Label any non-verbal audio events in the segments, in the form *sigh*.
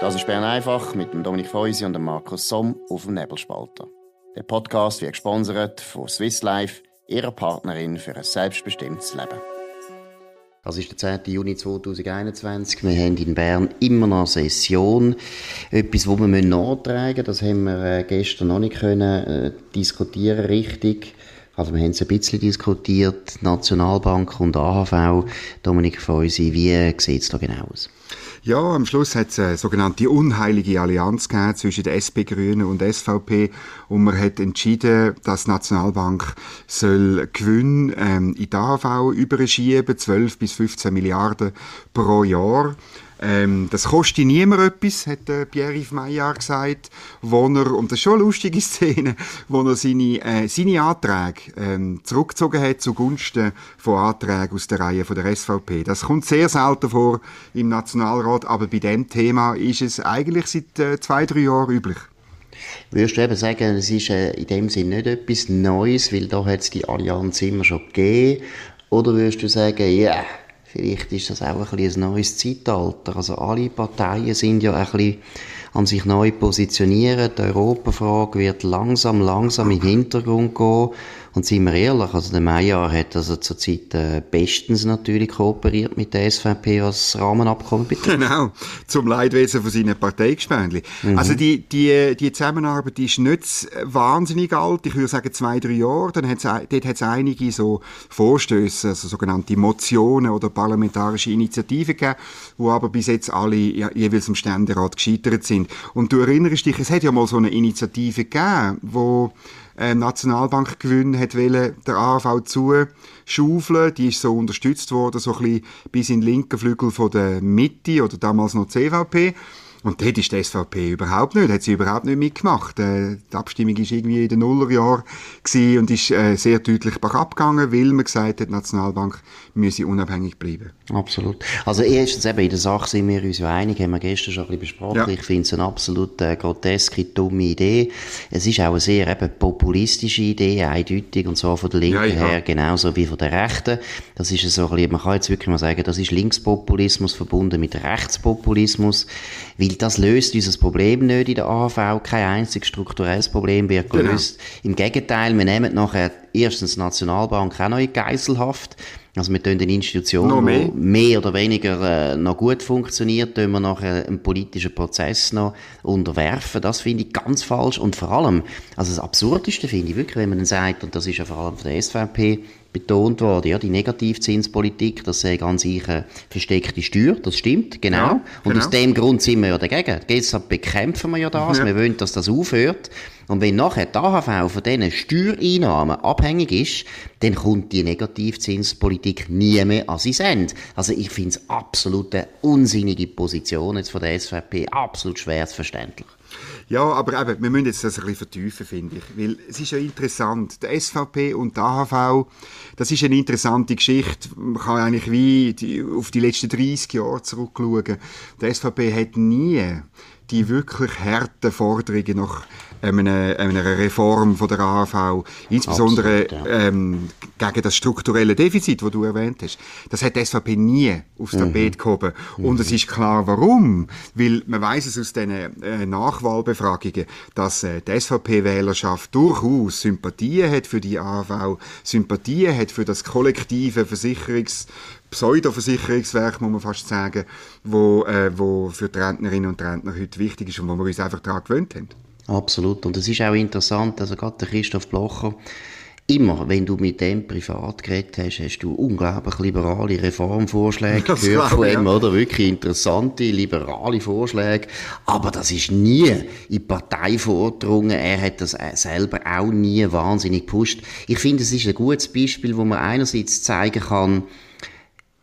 Das ist Bern einfach mit dem Dominik Feusi und dem Markus Somm auf dem Nebelspalter. Der Podcast wird gesponsert von Swiss Life, ihrer Partnerin für ein selbstbestimmtes Leben. Das ist der 10. Juni 2021. Wir haben in Bern immer noch Session. Etwas, wo wir nachtragen müssen, das haben wir äh, gestern noch nicht können, äh, diskutieren richtig. Also wir haben es ein bisschen diskutiert, Nationalbank und AHV. Dominik Feusi, wie sieht es da genau aus? Ja, am Schluss hat es eine sogenannte unheilige Allianz gegeben zwischen der SP Grünen und SVP und man hat entschieden, dass die Nationalbank soll Gewinn ähm, in die AHV überschieben, 12 bis 15 Milliarden pro Jahr. Ähm, das kostet niemand etwas, hat äh, Pierre-Yves Maillard gesagt, wo er, und das ist schon eine lustige *laughs* Szene, wo er seine, äh, seine Anträge ähm, zurückgezogen hat zugunsten von Anträgen aus der Reihe von der SVP. Das kommt sehr selten vor im Nationalrat, aber bei dem Thema ist es eigentlich seit äh, zwei, drei Jahren üblich. Würdest du eben sagen, es ist äh, in dem Sinne nicht etwas Neues, weil da hat es die Allianz immer schon gegeben? Oder würdest du sagen, ja, yeah, Vielleicht ist das auch ein, bisschen ein neues Zeitalter. Also alle Parteien sind ja ein bisschen an sich neu positionieren. Die Europafrage wird langsam, langsam in den Hintergrund gehen. Und seien wir ehrlich, also der Meyer hat also zurzeit äh, bestens natürlich kooperiert mit der SVP, was das Rahmenabkommen betrifft. Genau, zum Leidwesen von seinen Parteigespendli. Mhm. Also die, die, die Zusammenarbeit ist nicht wahnsinnig alt, ich würde sagen zwei, drei Jahre. Dann hat's, dort hat es einige so Vorstöße, also sogenannte Motionen oder parlamentarische Initiativen gegeben, wo aber bis jetzt alle jeweils im Ständerat gescheitert sind. Und du erinnerst dich, es hat ja mal so eine Initiative gegeben, wo äh, Nationalbankgewinn hat wollen, der AHV zuschaufeln. Die ist so unterstützt worden, so ein bisschen bis in den linken Flügel von der Mitte oder damals noch CVP. Und dort ist die SVP überhaupt nicht, hat sie überhaupt nicht mitgemacht. Äh, die Abstimmung war irgendwie in den Nullerjahren und ist äh, sehr deutlich abgegangen, weil man gesagt hat, die Nationalbank müsse unabhängig bleiben. Absolut. Also erstens eben, in der Sache sind wir uns ja einig, haben wir gestern schon ein bisschen besprochen. Ja. Ich finde es eine absolut äh, groteske, dumme Idee. Es ist auch eine sehr eben, populistische Idee, eindeutig, und zwar von der Linken ja, ja. her genauso wie von der Rechten. Das ist so ein bisschen, man kann jetzt wirklich mal sagen, das ist Linkspopulismus verbunden mit Rechtspopulismus, weil das löst unser Problem nicht in der AHV. Kein einziges strukturelles Problem wird genau. gelöst. Genau. Im Gegenteil, wir nehmen nachher erstens die Nationalbank auch noch in Geiselhaft. Also wir tun den Institutionen, die mehr oder weniger äh, noch gut funktioniert, tun wir nachher einen politischen Prozess noch unterwerfen. Das finde ich ganz falsch. Und vor allem, also das Absurdeste finde ich wirklich, wenn man dann sagt, und das ist ja vor allem von der SVP betont worden, ja, die Negativzinspolitik, das sei ganz sicher versteckte Steuer, das stimmt, genau. Ja, und genau. aus dem Grund sind wir ja dagegen. Deshalb bekämpfen wir ja das, ja. wir wollen, dass das aufhört. Und wenn nachher die AHV von diesen Steuereinnahmen abhängig ist, dann kommt die Negativzinspolitik nie mehr an sein Ende. Also ich finde es absolut eine unsinnige Position jetzt von der SVP, absolut schwerverständlich. Ja, aber eben, wir müssen jetzt das ein bisschen vertiefen, finde ich. Weil es ist ja interessant. Der SVP und der AHV, das ist eine interessante Geschichte. Man kann eigentlich wie die, auf die letzten 30 Jahre zurückschauen. Der SVP hat nie die wirklich harten Forderungen nach einer, einer Reform von der AHV, insbesondere Absolut, ja. ähm, gegen das strukturelle Defizit, das du erwähnt hast. Das hat die SVP nie aufs mhm. Tapet gehoben. Mhm. Und es ist klar, warum. Weil man weiß es aus den äh, Nachwahlbefragungen, dass äh, die SVP-Wählerschaft durchaus Sympathien hat für die AHV, Sympathien hat für das kollektive Versicherungs Pseudo-Versicherungswerk, muss man fast sagen, wo, äh, wo für die Rentnerinnen und Rentner heute wichtig ist und wo wir uns einfach daran gewöhnt haben. Absolut. Und es ist auch interessant, also gerade der Christoph Blocher, immer, wenn du mit dem privat geredet hast, hast du unglaublich liberale Reformvorschläge das gehört von ihm, ja. oder? Wirklich interessante, liberale Vorschläge. Aber das ist nie in die Partei vorgedrungen. Er hat das selber auch nie wahnsinnig gepusht. Ich finde, es ist ein gutes Beispiel, wo man einerseits zeigen kann,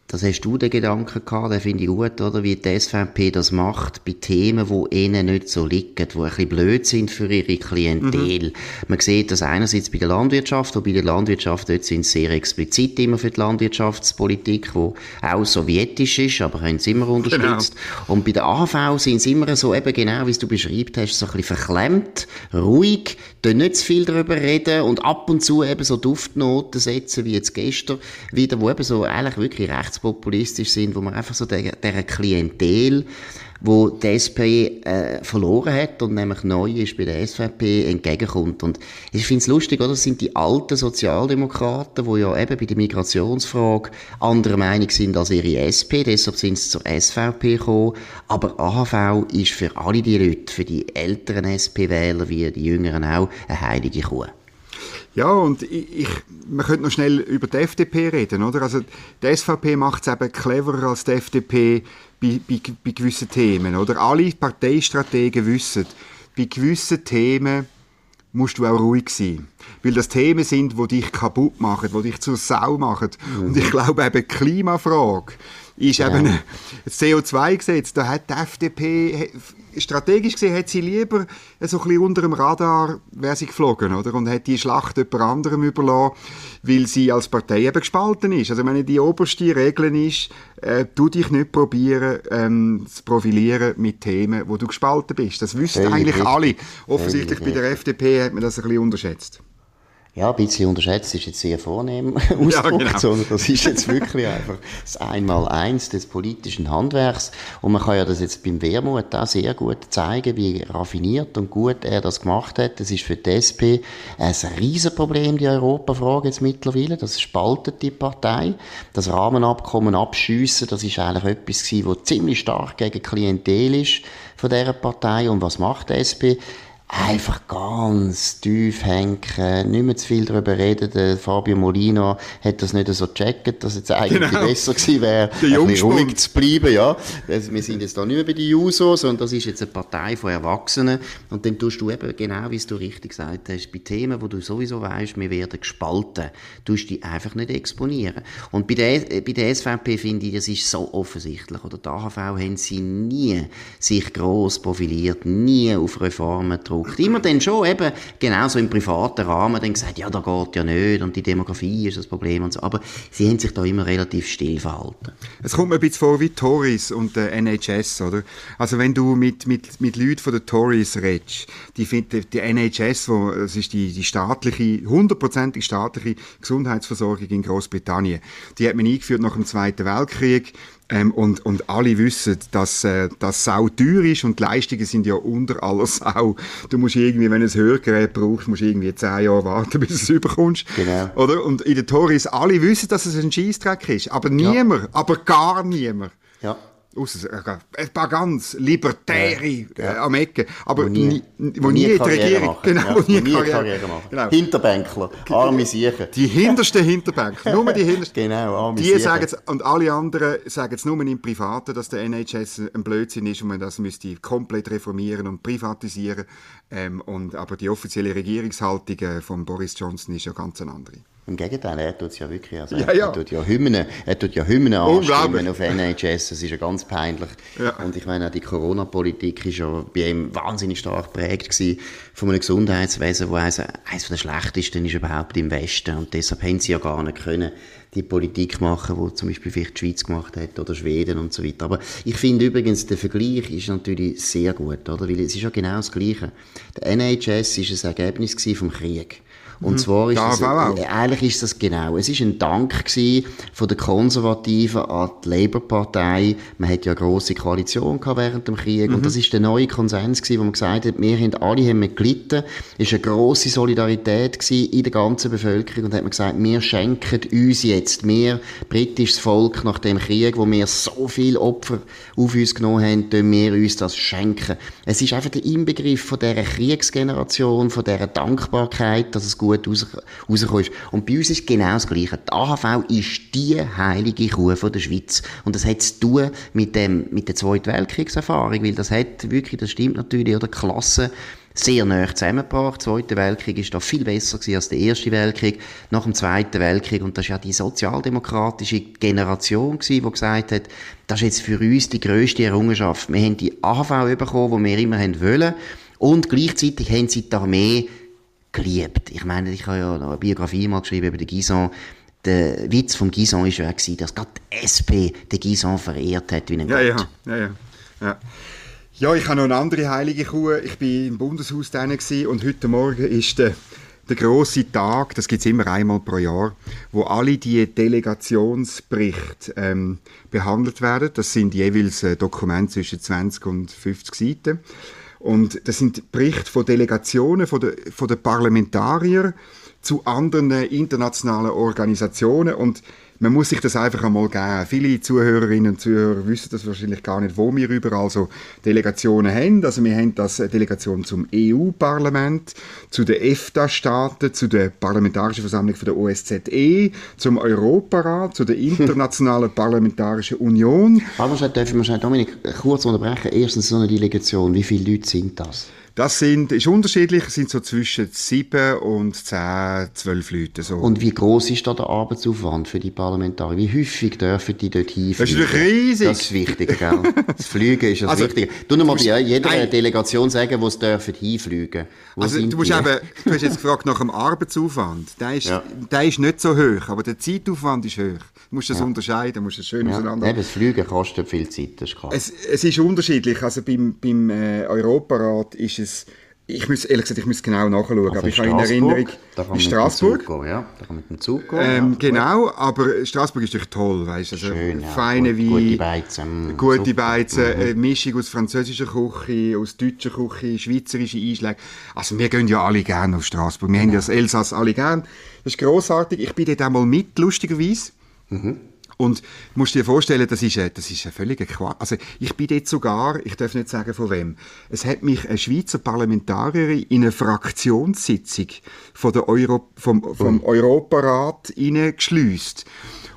das hast du den Gedanken gehabt, den finde ich gut, oder? Wie die SVP das macht bei Themen, die ihnen nicht so liegen, die ein bisschen blöd sind für ihre Klientel. Mhm. Man sieht das einerseits bei der Landwirtschaft, wo bei der Landwirtschaft dort sind sehr explizit immer für die Landwirtschaftspolitik, die auch sowjetisch ist, aber haben sie immer unterstützt. Genau. Und bei der AV sind sie immer so eben genau, wie du beschrieben hast, so ein bisschen verklemmt, ruhig, nicht zu viel darüber reden und ab und zu eben so Duftnoten setzen, wie jetzt gestern wieder, wo eben so eigentlich wirklich rechts rechtspopulistisch sind, wo man einfach so der Klientel wo die SP äh, verloren hat und nämlich neu ist bei der SVP entgegenkommt. Und ich finde es lustig, oder? Das sind die alten Sozialdemokraten, die ja eben bei der Migrationsfrage anderer Meinung sind als ihre SP, deshalb sind sie zur SVP gekommen. Aber AHV ist für alle die Leute, für die älteren SP-Wähler wie die Jüngeren auch, eine heilige Kuh. Ja, und ich, ich, man könnte noch schnell über die FDP reden, oder? Also, die SVP macht es eben cleverer als die FDP bei, bei, bei gewissen Themen, oder? Alle Parteistrategen wissen, bei gewissen Themen musst du auch ruhig sein. Weil das Themen sind, die dich kaputt machen, die dich zur Sau machen. Mhm. Und ich glaube eben, die Klimafrage ist ja. eben das CO2-Gesetz. Da hat die FDP strategisch gesehen hat sie lieber so ein bisschen unter dem Radar wäre sie geflogen, oder? Und hat die Schlacht jemand anderem überlassen, weil sie als Partei eben gespalten ist. Also, wenn die oberste Regel ist, äh, tu dich nicht probieren, ähm, zu profilieren mit Themen, wo du gespalten bist. Das wissen eigentlich alle. Offensichtlich bei der FDP hat man das ein bisschen unterschätzt ja, ein bisschen unterschätzt ist jetzt sehr vornehm *laughs* ausgedrückt, ja, genau. sondern das ist jetzt wirklich einfach das Einmaleins des politischen Handwerks. Und man kann ja das jetzt beim Wermut auch sehr gut zeigen, wie raffiniert und gut er das gemacht hat. Das ist für die SP ein Riesenproblem, die Europafrage jetzt mittlerweile. Das spaltet die Partei. Das Rahmenabkommen abschiessen, das ist eigentlich etwas gewesen, was ziemlich stark gegen Klientel ist von dieser Partei. Und was macht die SP? Einfach ganz tief hängen, nicht mehr zu viel darüber reden. Der Fabio Molino hat das nicht so gecheckt, dass es eigentlich genau. besser gewesen wäre, ruhig zu bleiben, ja. Also wir sind jetzt da nicht mehr bei den Juso, sondern das ist jetzt eine Partei von Erwachsenen. Und dann tust du eben genau, wie du richtig gesagt hast, bei Themen, wo du sowieso weißt, wir werden gespalten, tust du die einfach nicht exponieren. Und bei der, bei der SVP finde ich, das ist so offensichtlich. Oder die AHV haben sie nie sich gross profiliert, nie auf Reformen gedrückt gedruckt. Immer dann schon eben, genauso im privaten Rahmen, dann gesagt, ja, da geht ja nicht und die Demografie ist das Problem und so. Aber sie haben sich da immer relativ still verhalten. Es kommt mir ein bisschen vor wie Tories und der NHS, oder? Also wenn du mit, mit, mit Leuten von den Tories redest, die finden, die NHS, wo, das ist die, die staatliche, hundertprozentig staatliche Gesundheitsversorgung in Großbritannien, die hat man eingeführt nach dem Zweiten Weltkrieg ähm, und, und alle wissen, dass äh, das Sau teuer ist und die Leistungen sind ja unter aller Sau. Du musst irgendwie, wenn du ein Hörgerät brauchst, musst irgendwie zehn Jahre warten, *laughs* bis du es überkommst. Genau. Oder? Und in den Tories, alle wissen, dass es ein Scheissdreck ist. Aber niemand, ja. aber gar niemand. Ja ein paar ganz Libertäre ja, ja. Äh, am Ecke, aber wo nie, wo nie, nie die Regierung, machen. genau, ja, wo nie, Karriere, Karriere machen. Genau. Hinterbänkler, arme Siechen. Die hintersten Hinterbänkler, nur die hintersten. *laughs* genau, arme Die sagen und alle anderen sagen es nur im Privaten, dass der NHS ein Blödsinn ist und man das müsste komplett reformieren und privatisieren. Ähm, und, aber die offizielle Regierungshaltung äh, von Boris Johnson ist ja ganz eine andere. Im Gegenteil, er tut es ja wirklich. Also ja, ja. Er tut ja Hymnen, er tut ja Hymnen anstimmen auf NHS. Das ist ja ganz peinlich. Ja. Und ich meine, auch die Corona-Politik ist ja bei ihm wahnsinnig stark geprägt gewesen von einem Gesundheitswesen, wo eines, eines der schlechtesten ist überhaupt im Westen. Und deshalb haben sie ja gar nicht können, die Politik machen, die zum Beispiel vielleicht die Schweiz gemacht hat oder Schweden und so weiter. Aber ich finde übrigens, der Vergleich ist natürlich sehr gut, oder? Weil es ist ja genau das Gleiche. Der NHS ist ein Ergebnis vom Krieg. Und mhm. zwar ist das, äh, eigentlich ist das genau. Es ist ein Dank gewesen von den Konservativen an die Labour-Partei. Man hat ja eine grosse Koalition gehabt während dem Krieg. Mhm. Und das ist der neue Konsens gewesen, wo man gesagt hat, wir haben alle haben gelitten. Es war eine grosse Solidarität gewesen in der ganzen Bevölkerung. Und hat man gesagt, wir schenken uns jetzt, wir, britisches Volk, nach dem Krieg, wo wir so viel Opfer auf uns genommen haben, tun wir uns das schenken. Es ist einfach der Inbegriff von dieser Kriegsgeneration, von dieser Dankbarkeit, dass es gut gut raus, rausgekommen ist. Und bei uns ist genau das Gleiche. Die AHV ist die heilige Kuh von der Schweiz. Und das hat zu tun mit, dem, mit der Zweiten Weltkriegserfahrung, weil das hat wirklich, das stimmt natürlich, oder Klasse sehr nah zusammengebracht. Der Zweite Weltkrieg ist da viel besser gewesen als der Erste Weltkrieg. Nach dem Zweiten Weltkrieg, und das ist ja die sozialdemokratische Generation gewesen, die gesagt hat, das ist jetzt für uns die grösste Errungenschaft. Wir haben die AHV bekommen, die wir immer haben wollen. Und gleichzeitig haben sie die Armee geliebt. Ich meine, ich habe ja noch eine Biografie mal geschrieben über den Gison. Der Witz vom Gison war ja, dass gerade die SP den Gison verehrt hat wie ein ja, Gott. Ja, ja, ja. Ja, ich habe noch eine andere heilige Kuh. Ich war im Bundeshaus und heute Morgen ist der der große Tag, das gibt es immer einmal pro Jahr, wo alle die Delegationsberichte ähm, behandelt werden. Das sind jeweils äh, Dokumente zwischen 20 und 50 Seiten. Und das sind Berichte von Delegationen, von den von der Parlamentarier zu anderen internationalen Organisationen. Und man muss sich das einfach einmal geben. Viele Zuhörerinnen und Zuhörer wissen das wahrscheinlich gar nicht, wo wir überall so Delegationen haben. Also wir haben das Delegation zum EU-Parlament, zu den EFTA-Staaten, zu der Parlamentarischen Versammlung von der OSZE, zum Europarat, zu der Internationalen *laughs* Parlamentarischen Union. Aber dürfen wir Dominik kurz unterbrechen. Erstens so eine Delegation, wie viele Leute sind das? Das sind, ist unterschiedlich, es sind so zwischen sieben und zehn, zwölf Leute. So. Und wie groß ist da der Arbeitsaufwand für die Parlamentarier? Wie häufig dürfen die dort hinfliegen? Das ist natürlich riesig. Das ist wichtig, gell? Das Fliegen ist das also, Wichtige. Du noch mal bei jeder nein. Delegation sagen, wo sie dürfen hinfliegen. Wo also du musst eben, du hast jetzt gefragt nach dem Arbeitsaufwand. Der ist, ja. der ist nicht so hoch, aber der Zeitaufwand ist hoch. Du musst das ja. unterscheiden, musst das schön ja. auseinander. Eben, das Fliegen kostet viel Zeit, das ist klar. Es, es ist unterschiedlich. Also beim, beim äh, Europarat ist es ich muss, ehrlich gesagt, ich muss genau nachschauen, also aber ich habe in Erinnerung, da kann in Straßburg. Gehen, ja. Da kann mit dem Zug gehen. Ähm, ja. Genau, aber Straßburg ist natürlich toll, weißt also Schön, ja. feine Gut, Wein, gute Beizen, mm, gute Beizen, mhm. eine Mischung aus französischer Küche, aus deutscher Küche, schweizerische Einschläge. Also wir gehen ja alle gerne auf Straßburg, wir ja. haben ja das Elsass alle gerne. Das ist grossartig. Ich bin dort einmal mit, lustigerweise. Mhm. Und musst dir vorstellen, das ist, ein, das ist ein völliger Quatsch. Also ich bin dort sogar, ich darf nicht sagen von wem, es hat mich eine Schweizer Parlamentarierin in eine Fraktionssitzung von der Euro, vom, vom Europarat hineingeschleust.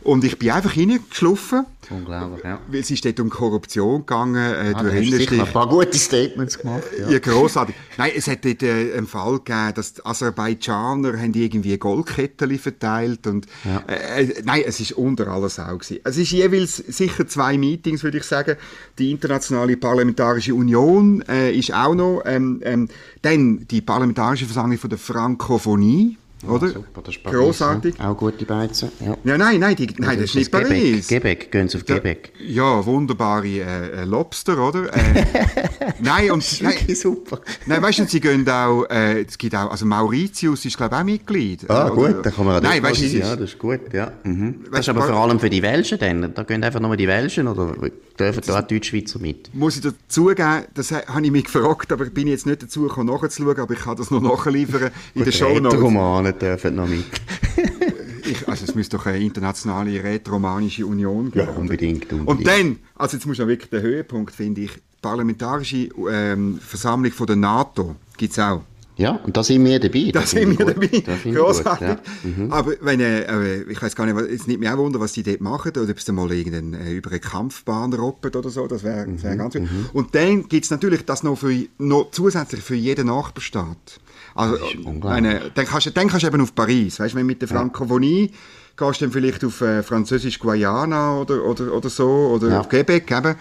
Und ich bin einfach hineingeschliffen. Unglaublich, ja. Es ist dort um Korruption gegangen. Äh, ah, du hast sicher ein paar gute Statements gemacht. Ja, ja grossartig. Nein, es hat dort äh, einen Fall gegeben, dass die Aserbaidschaner haben irgendwie Goldketten verteilt und ja. äh, äh, nein, es ist unter aller Sau gewesen. Es ist jeweils sicher zwei Meetings, würde ich sagen. Die internationale parlamentarische Union äh, ist auch noch. Ähm, ähm, dann die parlamentarische Versammlung von der Frankophonie oder? Ja, super, das ist Paris. Ja. Auch gute Beizen. Ja. ja, nein, nein, die, nein das, ist nicht Paris. Quebec, gehen Sie auf Quebec. Ja, wunderbare äh, äh, Lobster, oder? Äh, *laughs* nein, und... Nein, super. Nein, weißt du, sie gehen auch, äh, es gibt auch, also Mauritius ist, glaube ich, auch Mitglied. Ah, oder? gut, da kann man auch nein, weißt, Ja, das ist gut, ja. Mhm. Das ist aber vor allem für die Welschen dann, da gehen einfach nur die Welschen, oder dürfen da auch Deutschschweizer mit? Muss ich dazugeben, das habe ich mich gefragt, aber ich bin jetzt nicht dazu gekommen, nachzuschauen, aber ich kann das noch nachliefern in der Show Notes dürfen noch mit. *laughs* ich, also es müsste doch eine internationale rätoromanische Union geben. Ja, unbedingt, unbedingt. Und dann, also jetzt muss man wirklich der Höhepunkt, finde ich, parlamentarische ähm, Versammlung von der NATO gibt es auch. Ja, und da sind wir dabei. Da sind wir dabei. Großartig. Ja. Mhm. Aber wenn, äh, ich weiß gar nicht, es nimmt mich auch wunder, was die dort machen, oder ob es mal irgendein, äh, über eine Kampfbahn robben oder so, das wäre mhm. wär ganz gut. Mhm. Und dann gibt es natürlich das noch, für, noch zusätzlich für jeden Nachbarstaat. Also, meine, dann, kannst, dann kannst du eben auf Paris, weißt du, mit der Frankophonie gehst du dann vielleicht auf äh, Französisch-Guayana oder, oder, oder so, oder ja. auf Quebec eben.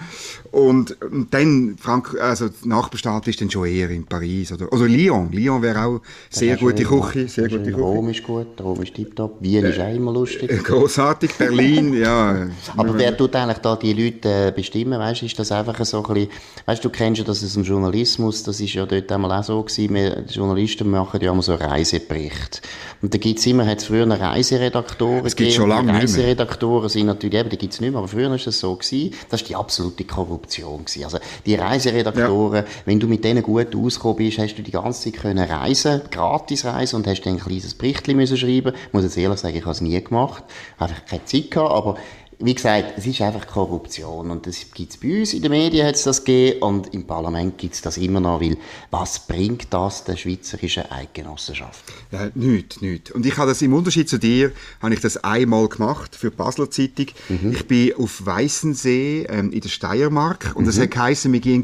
Und, und dann, Frank also der Nachbarstaat ist dann schon eher in Paris oder, oder Lyon. Lyon wäre auch sehr gute Küche. Sehr gute Küche. Rom ist gut, Rom ist tiptop. Wien äh, ist auch immer lustig. Äh, großartig, Berlin, *laughs* ja. Aber wer tut eigentlich da die Leute äh, bestimmen? Weißt, ist das einfach so ein bisschen, weißt du, kennst ja das aus dem Journalismus, das ist ja dort einmal auch so gewesen, wir, die Journalisten machen ja immer so Reiseberichte. Und da gibt's immer, hat es früher eine Reiseredaktoren Es gibt schon lange Reiseredaktoren sind natürlich, eben, die gibt's nicht mehr, aber früher ist das so gewesen. Das ist die absolute Korruption Korruption gewesen. Also die Reiseredaktoren, ja. wenn du mit denen gut ausgekommen bist, hast du die ganze Zeit können reisen, gratis reisen und hast dann ein kleines Berichtchen müssen schreiben. Ich muss jetzt ehrlich sagen, ich habe es nie gemacht, einfach keine Zeit gehabt, aber wie gesagt, es ist einfach Korruption und das gibt es bei uns, in den Medien hat es das gegeben und im Parlament gibt es das immer noch, weil was bringt das der schweizerischen Eidgenossenschaft? Ja, nichts, nichts. Und ich habe das im Unterschied zu dir, habe ich das einmal gemacht für die Basler Zeitung. Mhm. Ich bin auf Weißensee ähm, in der Steiermark und mhm. das hat geheißen, wir gehen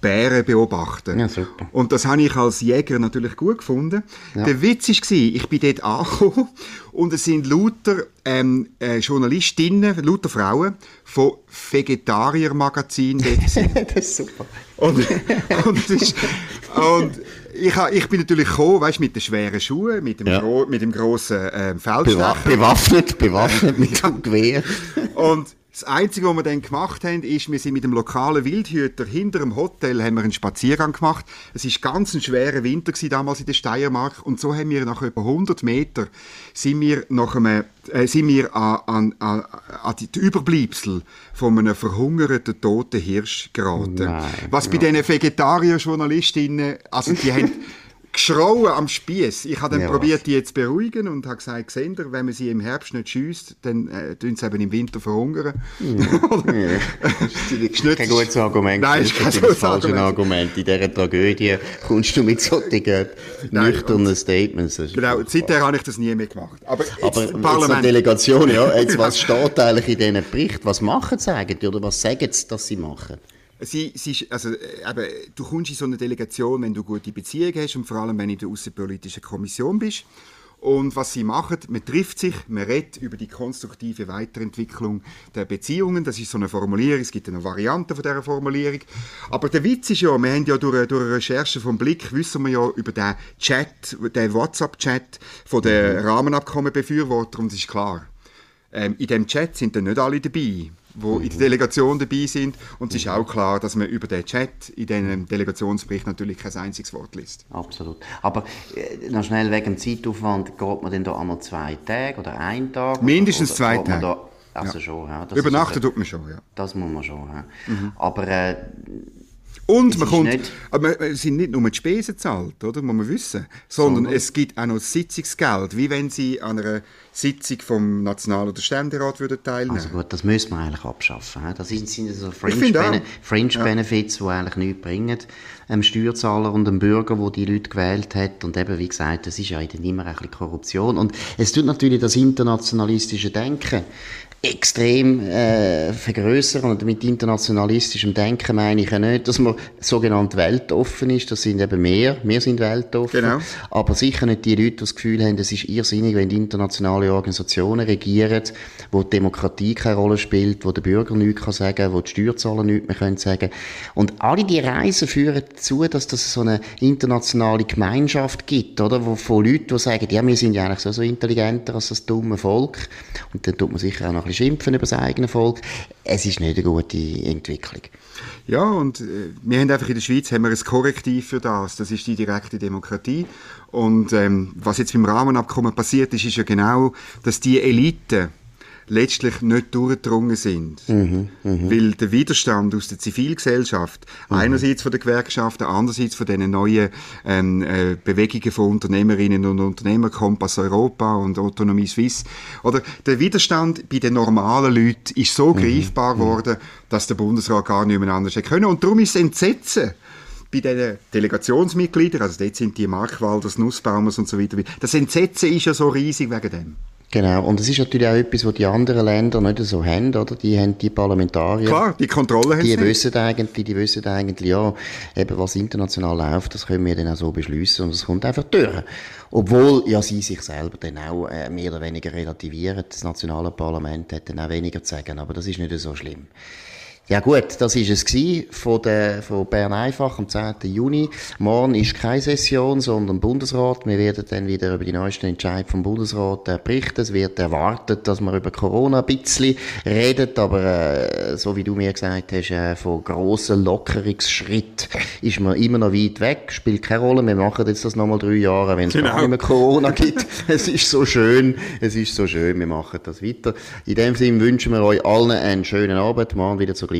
Bären beobachten. Ja, super. Und das habe ich als Jäger natürlich gut gefunden. Ja. Der Witz war, ich bin dort *laughs* angekommen und es sind lauter ähm, äh, Journalistinnen, lauter Frauen von Vegetarier-Magazin dort. *laughs* das ist super. Und, und, ist, und ich, ich bin natürlich gekommen, weißt, mit den schweren Schuhen, mit dem, ja. gro mit dem grossen äh, Feldstecher. Bewaffnet, bewaffnet *laughs* mit dem Gewehr. Und Das Einzige, was wir dann gemacht haben, ist, wir sind mit dem lokalen Wildhüter hinter dem Hotel haben wir einen Spaziergang gemacht. Es ist ganz ein schwerer Winter gewesen, damals in der Steiermark und so haben wir nach etwa 100 Meter sind wir nach einem, äh, sind wir an, an, an, an die Überbleibsel von einem verhungerten toten Hirsch geraten. Nein, Was bei diesen Vegetarier-Journalistinnen, also die haben *laughs* geschrauen am Spieß. Ich habe dann ja, probiert, die jetzt beruhigen und habe gesagt, Gesender, wenn man sie im Herbst nicht schießt, dann äh, tun sie eben im Winter verhungern. Ja. *laughs* das ist kein gutes Argument. Nein, das ist kein gutes Argument. Argument. In dieser Tragödie kommst du mit solchen nüchternen Statements. Genau, seither habe ich das nie mehr gemacht. Aber, Aber jetzt Parlament... Delegation, ja, *laughs* jetzt, was steht eigentlich in diesen Bericht? Was machen sie eigentlich? Oder was sagen sie, dass sie machen? Sie, sie, also, äh, eben, du kommst in so eine Delegation, wenn du gute Beziehungen hast und vor allem, wenn du in der Außenpolitischen Kommission bist. Und was sie machen, man trifft sich, man redet über die konstruktive Weiterentwicklung der Beziehungen. Das ist so eine Formulierung, es gibt eine Variante von dieser Formulierung. Aber der Witz ist ja, wir haben ja durch, durch eine Recherche vom Blick, wissen wir ja über den Chat, den WhatsApp-Chat von den mhm. Rahmenabkommenbefürwortern und es ist klar, ähm, in dem Chat sind dann nicht alle dabei die in der Delegation dabei sind. Und es ist auch klar, dass man über den Chat in diesem Delegationsbericht natürlich kein einziges Wort liest. Absolut. Aber äh, noch schnell wegen dem Zeitaufwand, geht man denn da einmal zwei Tage oder einen Tag? Mindestens oder, zwei Tage. Da, also ja. schon, ja. Übernachten tut man schon, ja. Das muss man schon, ja. Mhm. Aber äh, und man kommt, aber es sind nicht nur die Spesen zahlt, oder, muss man wissen, sondern so, es gibt auch noch Sitzungsgeld, wie wenn Sie an einer Sitzung vom National- oder Ständerat würden teilnehmen Also gut, das müsste man eigentlich abschaffen. Das sind, sind so Fringe, Fringe ja. Benefits, die eigentlich nichts bringen, einem Steuerzahler und einem Bürger, wo die Leute gewählt hat. Und eben, wie gesagt, das ist ja immer ein bisschen Korruption. Und es tut natürlich das internationalistische Denken extrem äh, vergrößern und mit internationalistischem Denken meine ich ja nicht, dass man sogenannt weltoffen ist, das sind eben mehr, wir sind weltoffen, genau. aber sicher nicht die Leute, die das Gefühl haben, es ist irrsinnig, wenn internationale Organisationen regieren, wo die Demokratie keine Rolle spielt, wo der Bürger nichts kann sagen, wo die Steuerzahler nichts mehr können sagen. Und alle die Reisen führen dazu, dass das so eine internationale Gemeinschaft gibt, oder, wo von Leuten, die sagen, ja, wir sind ja eigentlich so, so intelligenter als das dumme Volk. Und dann tut man sicher auch noch bisschen schimpfen über das eigene Volk. Es ist nicht eine gute Entwicklung. Ja, und äh, wir haben einfach in der Schweiz haben wir ein Korrektiv für das. Das ist die direkte Demokratie. Und ähm, was jetzt beim Rahmenabkommen passiert ist, ist ja genau, dass die Elite letztlich nicht durchgedrungen sind. Mhm, mh. Weil der Widerstand aus der Zivilgesellschaft, mhm. einerseits von den Gewerkschaften, andererseits von den neuen ähm, äh, Bewegungen von Unternehmerinnen und Unternehmern, Kompass Europa und Autonomie Suisse, oder der Widerstand bei den normalen Leuten ist so mhm, greifbar geworden, dass der Bundesrat gar nicht mehr anders können. Und darum ist Entsetzen bei den Delegationsmitgliedern, also dort sind die Markwalders, Nussbaumers und so weiter, das Entsetzen ist ja so riesig wegen dem. Genau, und es ist natürlich auch etwas, was die anderen Länder nicht so haben, oder? Die haben die Parlamentarier. Klar, die Kontrolle haben die. Wissen eigentlich, die wissen eigentlich, ja, eben was international läuft, das können wir dann auch so beschließen und es kommt einfach durch. Obwohl ja sie sich selber dann auch äh, mehr oder weniger relativieren. Das nationale Parlament hat dann auch weniger zu sagen, aber das ist nicht so schlimm. Ja gut, das ist es von, der, von Bern einfach am 10. Juni. Morgen ist keine Session, sondern Bundesrat. Wir werden dann wieder über die neuesten Entscheidungen vom Bundesrat äh, berichten. Es wird erwartet, dass man über Corona ein bisschen redet, aber äh, so wie du mir gesagt hast, äh, von grossen Lockerungsschritt ist man immer noch weit weg. Spielt keine Rolle. Wir machen jetzt das nochmal drei Jahre, wenn es genau. gar nicht mehr Corona gibt. *laughs* es ist so schön. Es ist so schön. Wir machen das weiter. In dem Sinne wünschen wir euch allen einen schönen Abend. Morgen wieder zur